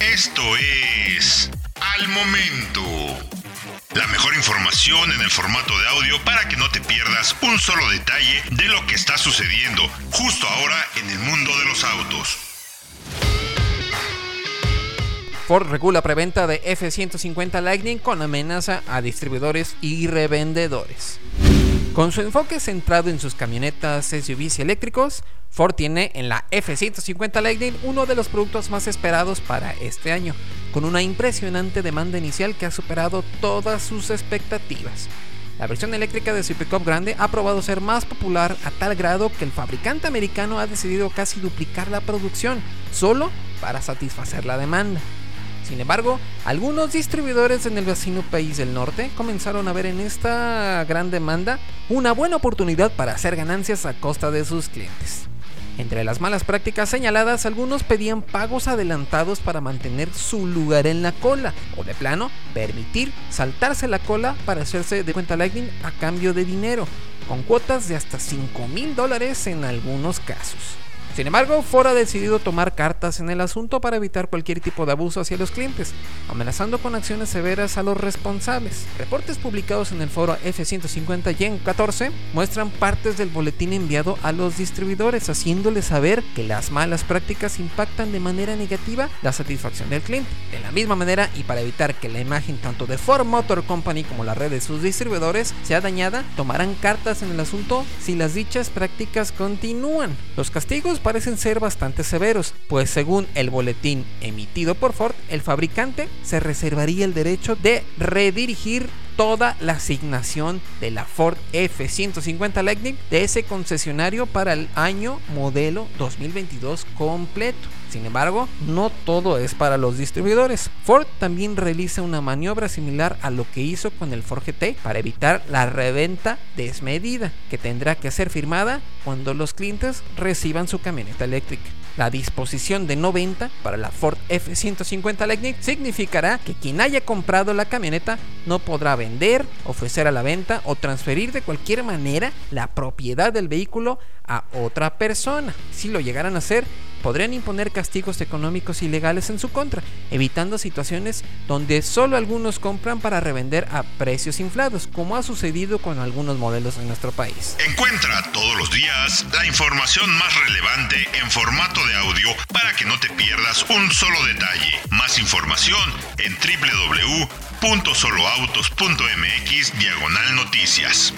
Esto es Al Momento. La mejor información en el formato de audio para que no te pierdas un solo detalle de lo que está sucediendo justo ahora en el mundo de los autos. Ford regula preventa de F-150 Lightning con amenaza a distribuidores y revendedores. Con su enfoque centrado en sus camionetas, SUVs y eléctricos, Ford tiene en la F-150 Lightning uno de los productos más esperados para este año, con una impresionante demanda inicial que ha superado todas sus expectativas. La versión eléctrica de su pickup grande ha probado ser más popular a tal grado que el fabricante americano ha decidido casi duplicar la producción, solo para satisfacer la demanda. Sin embargo, algunos distribuidores en el vecino país del norte comenzaron a ver en esta gran demanda una buena oportunidad para hacer ganancias a costa de sus clientes. Entre las malas prácticas señaladas, algunos pedían pagos adelantados para mantener su lugar en la cola, o de plano, permitir saltarse la cola para hacerse de cuenta Lightning a cambio de dinero, con cuotas de hasta 5 mil dólares en algunos casos. Sin embargo, Ford ha decidido tomar cartas en el asunto para evitar cualquier tipo de abuso hacia los clientes, amenazando con acciones severas a los responsables. Reportes publicados en el foro F150 Gen 14 muestran partes del boletín enviado a los distribuidores, haciéndoles saber que las malas prácticas impactan de manera negativa la satisfacción del cliente. De la misma manera, y para evitar que la imagen tanto de Ford Motor Company como la red de sus distribuidores sea dañada, tomarán cartas en el asunto si las dichas prácticas continúan. Los castigos parecen ser bastante severos, pues según el boletín emitido por Ford, el fabricante se reservaría el derecho de redirigir toda la asignación de la Ford F150 Lightning de ese concesionario para el año modelo 2022 completo. Sin embargo, no todo es para los distribuidores. Ford también realiza una maniobra similar a lo que hizo con el Ford GT para evitar la reventa desmedida, que tendrá que ser firmada cuando los clientes reciban su camioneta eléctrica. La disposición de no venta para la Ford F150 Lightning significará que quien haya comprado la camioneta no podrá vender, ofrecer a la venta o transferir de cualquier manera la propiedad del vehículo a otra persona. Si lo llegaran a hacer, podrían imponer castigos económicos y legales en su contra, evitando situaciones donde solo algunos compran para revender a precios inflados, como ha sucedido con algunos modelos en nuestro país. Encuentra todos los días la información más relevante en formato de audio para que no te pierdas un solo detalle. Más información en www.soloautos.mx diagonal noticias.